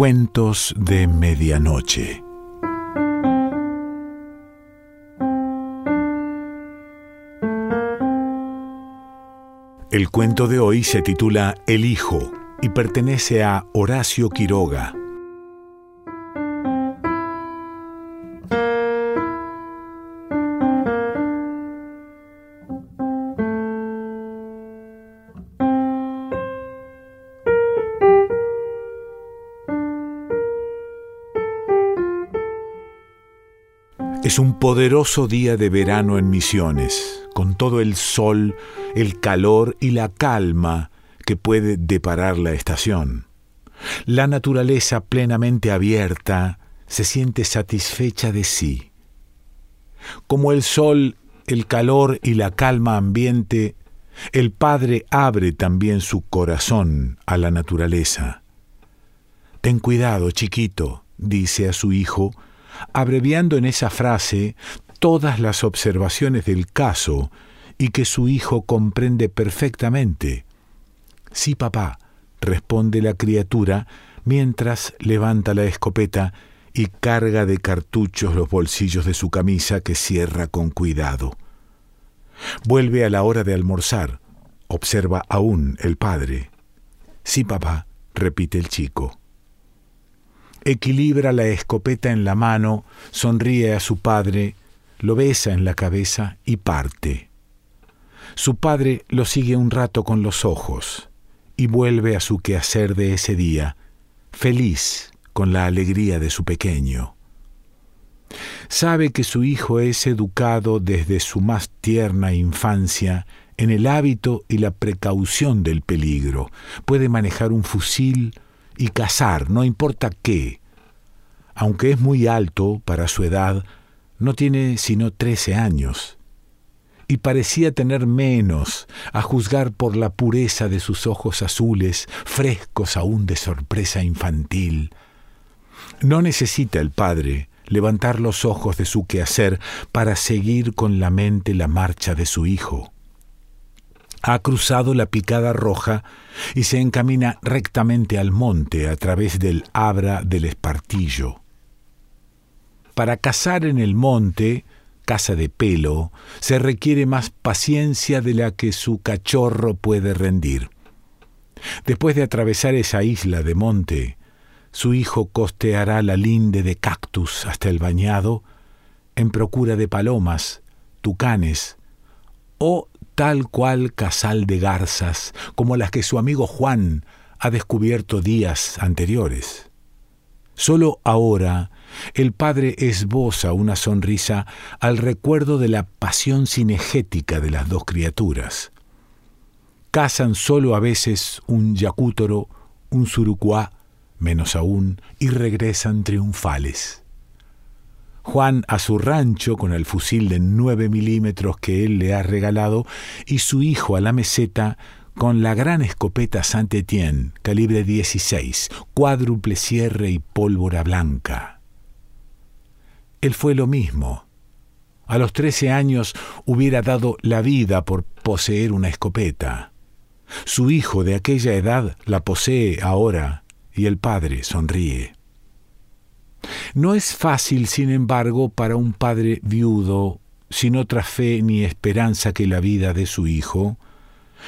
Cuentos de Medianoche. El cuento de hoy se titula El Hijo y pertenece a Horacio Quiroga. Es un poderoso día de verano en Misiones, con todo el sol, el calor y la calma que puede deparar la estación. La naturaleza plenamente abierta se siente satisfecha de sí. Como el sol, el calor y la calma ambiente, el Padre abre también su corazón a la naturaleza. Ten cuidado, chiquito, dice a su hijo, abreviando en esa frase todas las observaciones del caso y que su hijo comprende perfectamente. Sí, papá, responde la criatura mientras levanta la escopeta y carga de cartuchos los bolsillos de su camisa que cierra con cuidado. Vuelve a la hora de almorzar. Observa aún el padre. Sí, papá, repite el chico equilibra la escopeta en la mano, sonríe a su padre, lo besa en la cabeza y parte. Su padre lo sigue un rato con los ojos y vuelve a su quehacer de ese día, feliz con la alegría de su pequeño. Sabe que su hijo es educado desde su más tierna infancia en el hábito y la precaución del peligro. Puede manejar un fusil, y cazar, no importa qué. Aunque es muy alto para su edad, no tiene sino trece años. Y parecía tener menos, a juzgar por la pureza de sus ojos azules, frescos aún de sorpresa infantil. No necesita el padre levantar los ojos de su quehacer para seguir con la mente la marcha de su hijo ha cruzado la picada roja y se encamina rectamente al monte a través del abra del espartillo. Para cazar en el monte, casa de pelo, se requiere más paciencia de la que su cachorro puede rendir. Después de atravesar esa isla de monte, su hijo costeará la linde de cactus hasta el bañado en procura de palomas, tucanes o tal cual casal de garzas como las que su amigo Juan ha descubierto días anteriores. Solo ahora el padre esboza una sonrisa al recuerdo de la pasión cinegética de las dos criaturas. Cazan solo a veces un yacútoro, un surucuá, menos aún, y regresan triunfales. Juan a su rancho con el fusil de 9 milímetros que él le ha regalado y su hijo a la meseta con la gran escopeta Saint-Étienne, calibre 16, cuádruple cierre y pólvora blanca. Él fue lo mismo. A los 13 años hubiera dado la vida por poseer una escopeta. Su hijo de aquella edad la posee ahora y el padre sonríe. No es fácil, sin embargo, para un padre viudo, sin otra fe ni esperanza que la vida de su hijo,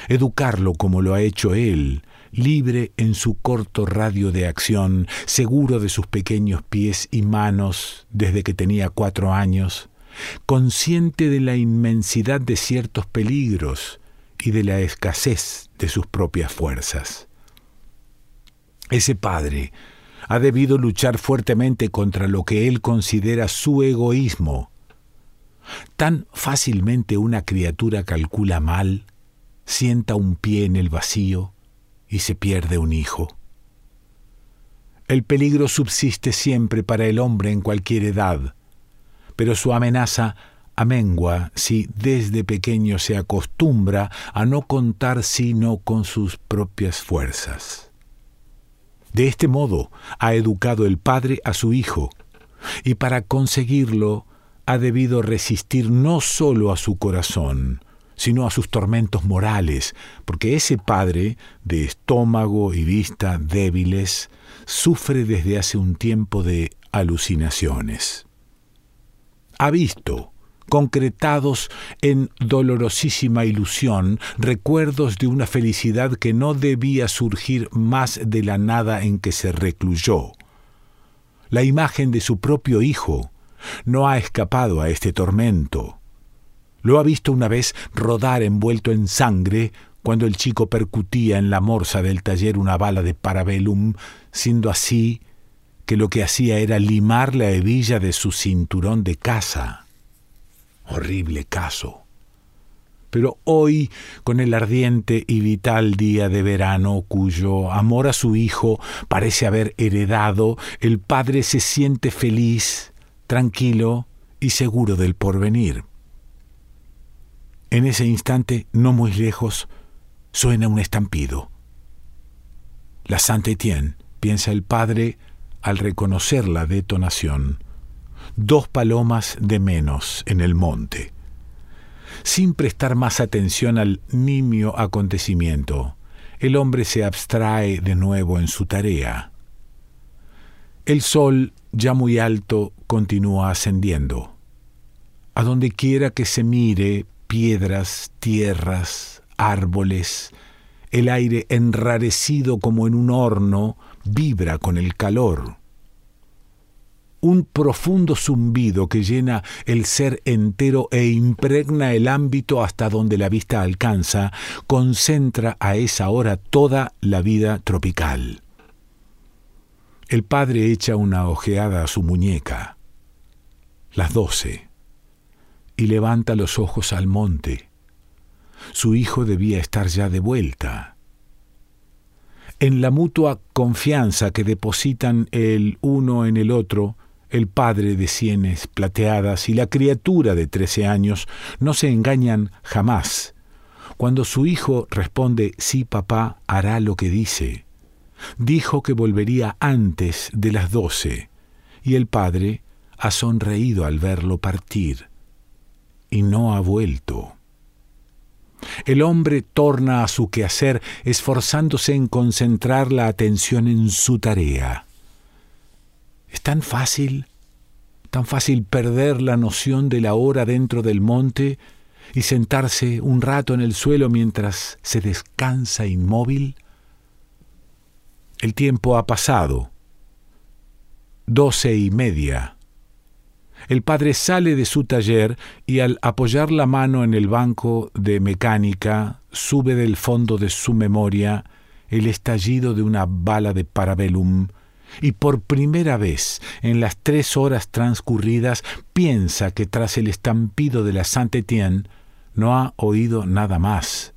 educarlo como lo ha hecho él, libre en su corto radio de acción, seguro de sus pequeños pies y manos desde que tenía cuatro años, consciente de la inmensidad de ciertos peligros y de la escasez de sus propias fuerzas. Ese padre, ha debido luchar fuertemente contra lo que él considera su egoísmo. Tan fácilmente una criatura calcula mal, sienta un pie en el vacío y se pierde un hijo. El peligro subsiste siempre para el hombre en cualquier edad, pero su amenaza amengua si desde pequeño se acostumbra a no contar sino con sus propias fuerzas. De este modo ha educado el Padre a su Hijo, y para conseguirlo ha debido resistir no solo a su corazón, sino a sus tormentos morales, porque ese padre, de estómago y vista débiles, sufre desde hace un tiempo de alucinaciones. Ha visto, concretados en dolorosísima ilusión, recuerdos de una felicidad que no debía surgir más de la nada en que se recluyó. La imagen de su propio hijo no ha escapado a este tormento. Lo ha visto una vez rodar envuelto en sangre cuando el chico percutía en la morsa del taller una bala de parabellum, siendo así que lo que hacía era limar la hebilla de su cinturón de caza. Horrible caso. Pero hoy, con el ardiente y vital día de verano cuyo amor a su hijo parece haber heredado, el padre se siente feliz, tranquilo y seguro del porvenir. En ese instante, no muy lejos, suena un estampido. La Saint-Étienne, piensa el padre al reconocer la detonación. Dos palomas de menos en el monte. Sin prestar más atención al nimio acontecimiento, el hombre se abstrae de nuevo en su tarea. El sol, ya muy alto, continúa ascendiendo. A donde quiera que se mire, piedras, tierras, árboles, el aire enrarecido como en un horno vibra con el calor. Un profundo zumbido que llena el ser entero e impregna el ámbito hasta donde la vista alcanza, concentra a esa hora toda la vida tropical. El padre echa una ojeada a su muñeca. Las doce y levanta los ojos al monte. Su hijo debía estar ya de vuelta. En la mutua confianza que depositan el uno en el otro, el padre de sienes plateadas y la criatura de trece años no se engañan jamás. Cuando su hijo responde sí papá hará lo que dice, dijo que volvería antes de las doce, y el padre ha sonreído al verlo partir y no ha vuelto. El hombre torna a su quehacer esforzándose en concentrar la atención en su tarea. Es tan fácil, tan fácil perder la noción de la hora dentro del monte y sentarse un rato en el suelo mientras se descansa inmóvil. El tiempo ha pasado. Doce y media. El padre sale de su taller y al apoyar la mano en el banco de mecánica sube del fondo de su memoria el estallido de una bala de parabellum y por primera vez en las tres horas transcurridas piensa que tras el estampido de la Saint-Étienne no ha oído nada más.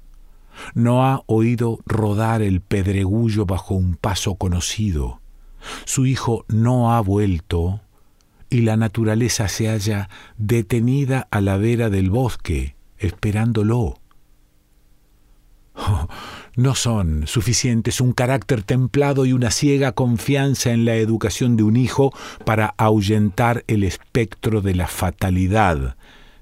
No ha oído rodar el pedregullo bajo un paso conocido. Su hijo no ha vuelto y la naturaleza se halla detenida a la vera del bosque, esperándolo. Oh, no son suficientes un carácter templado y una ciega confianza en la educación de un hijo para ahuyentar el espectro de la fatalidad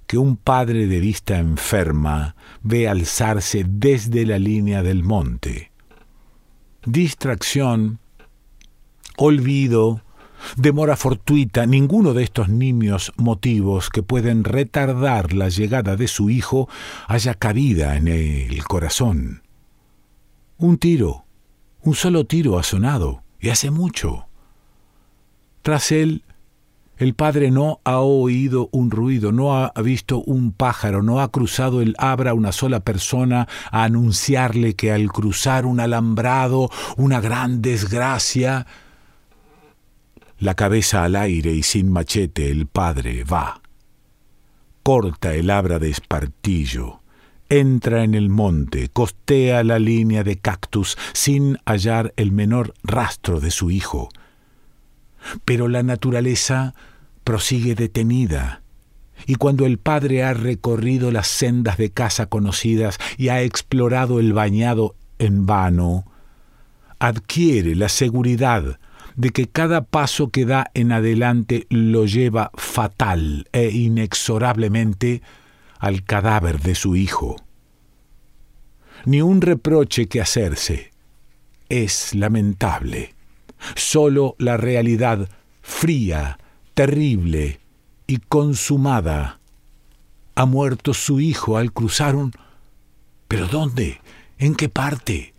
que un padre de vista enferma ve alzarse desde la línea del monte. Distracción, olvido, demora fortuita, ninguno de estos nimios motivos que pueden retardar la llegada de su hijo haya cabida en el corazón. Un tiro, un solo tiro ha sonado, y hace mucho. Tras él, el padre no ha oído un ruido, no ha visto un pájaro, no ha cruzado el abra una sola persona a anunciarle que al cruzar un alambrado, una gran desgracia, la cabeza al aire y sin machete el padre va. Corta el abra de espartillo, entra en el monte, costea la línea de cactus sin hallar el menor rastro de su hijo. Pero la naturaleza prosigue detenida, y cuando el padre ha recorrido las sendas de casa conocidas y ha explorado el bañado en vano, adquiere la seguridad de que cada paso que da en adelante lo lleva fatal e inexorablemente al cadáver de su hijo. ni un reproche que hacerse. Es lamentable. Solo la realidad fría, terrible y consumada. Ha muerto su hijo al cruzar un... ¿Pero dónde? ¿En qué parte?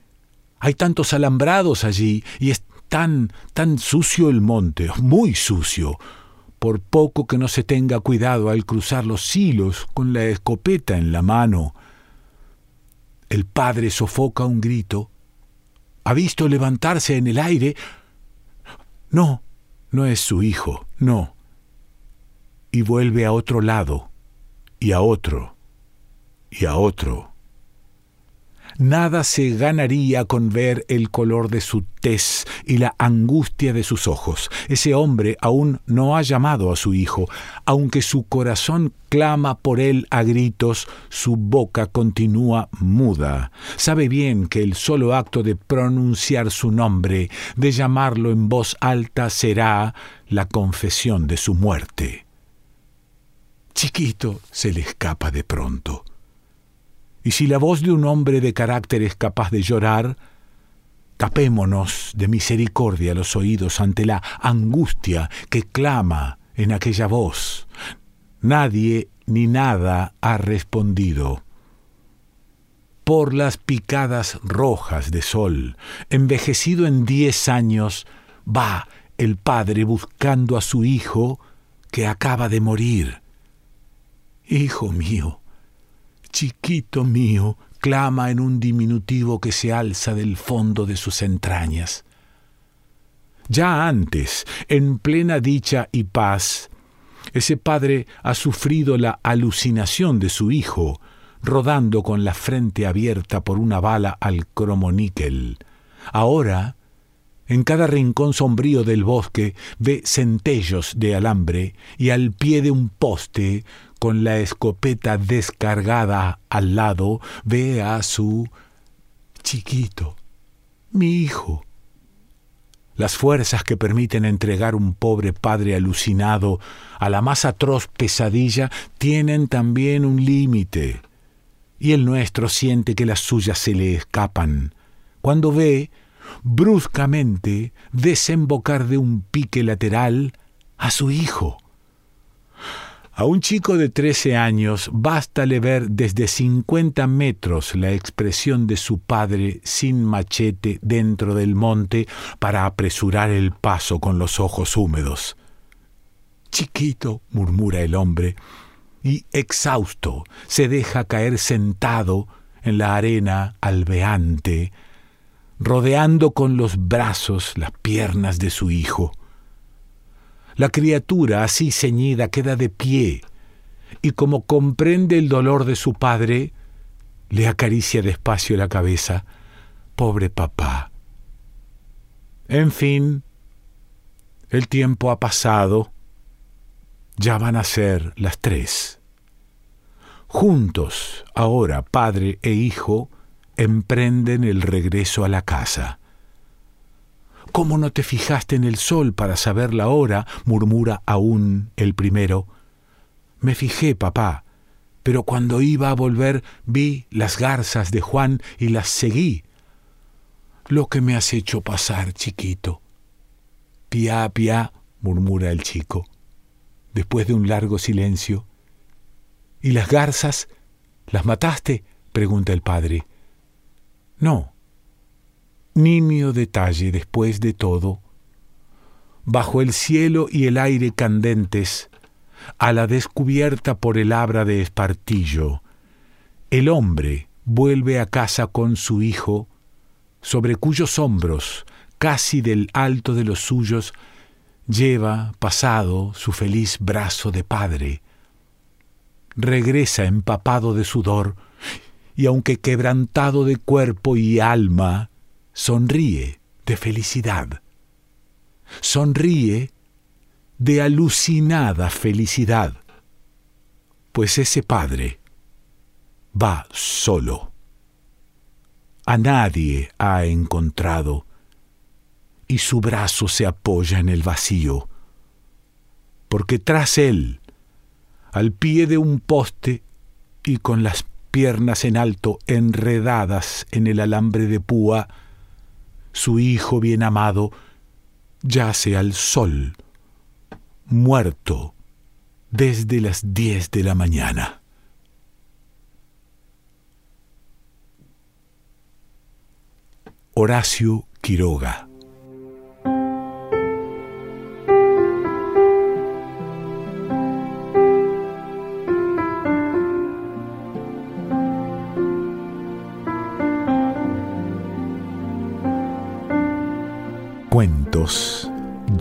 Hay tantos alambrados allí y es tan, tan sucio el monte, muy sucio, por poco que no se tenga cuidado al cruzar los hilos con la escopeta en la mano. El padre sofoca un grito. Ha visto levantarse en el aire. No, no es su hijo, no. Y vuelve a otro lado, y a otro, y a otro. Nada se ganaría con ver el color de su tez y la angustia de sus ojos. Ese hombre aún no ha llamado a su hijo. Aunque su corazón clama por él a gritos, su boca continúa muda. Sabe bien que el solo acto de pronunciar su nombre, de llamarlo en voz alta, será la confesión de su muerte. Chiquito se le escapa de pronto. Y si la voz de un hombre de carácter es capaz de llorar, tapémonos de misericordia los oídos ante la angustia que clama en aquella voz. Nadie ni nada ha respondido. Por las picadas rojas de sol, envejecido en diez años, va el padre buscando a su hijo que acaba de morir. Hijo mío, chiquito mío, clama en un diminutivo que se alza del fondo de sus entrañas. Ya antes, en plena dicha y paz, ese padre ha sufrido la alucinación de su hijo, rodando con la frente abierta por una bala al cromoníquel. Ahora, en cada rincón sombrío del bosque ve centellos de alambre y al pie de un poste con la escopeta descargada al lado, ve a su chiquito, mi hijo. Las fuerzas que permiten entregar un pobre padre alucinado a la más atroz pesadilla tienen también un límite, y el nuestro siente que las suyas se le escapan, cuando ve, bruscamente, desembocar de un pique lateral a su hijo. A un chico de 13 años bástale ver desde 50 metros la expresión de su padre sin machete dentro del monte para apresurar el paso con los ojos húmedos. Chiquito, murmura el hombre, y exhausto se deja caer sentado en la arena albeante, rodeando con los brazos las piernas de su hijo. La criatura, así ceñida, queda de pie, y como comprende el dolor de su padre, le acaricia despacio la cabeza. Pobre papá. En fin, el tiempo ha pasado, ya van a ser las tres. Juntos, ahora padre e hijo, emprenden el regreso a la casa. ¿Cómo no te fijaste en el sol para saber la hora? murmura aún el primero. Me fijé, papá, pero cuando iba a volver vi las garzas de Juan y las seguí. Lo que me has hecho pasar, chiquito. Pia, pia, murmura el chico, después de un largo silencio. ¿Y las garzas? ¿Las mataste? pregunta el padre. No, nimio detalle después de todo, bajo el cielo y el aire candentes, a la descubierta por el abra de espartillo, el hombre vuelve a casa con su hijo, sobre cuyos hombros, casi del alto de los suyos, lleva pasado su feliz brazo de padre. Regresa empapado de sudor, y aunque quebrantado de cuerpo y alma, sonríe de felicidad. Sonríe de alucinada felicidad, pues ese padre va solo. A nadie ha encontrado y su brazo se apoya en el vacío, porque tras él, al pie de un poste y con las piernas en alto, enredadas en el alambre de púa, su hijo bien amado yace al sol, muerto desde las diez de la mañana. Horacio Quiroga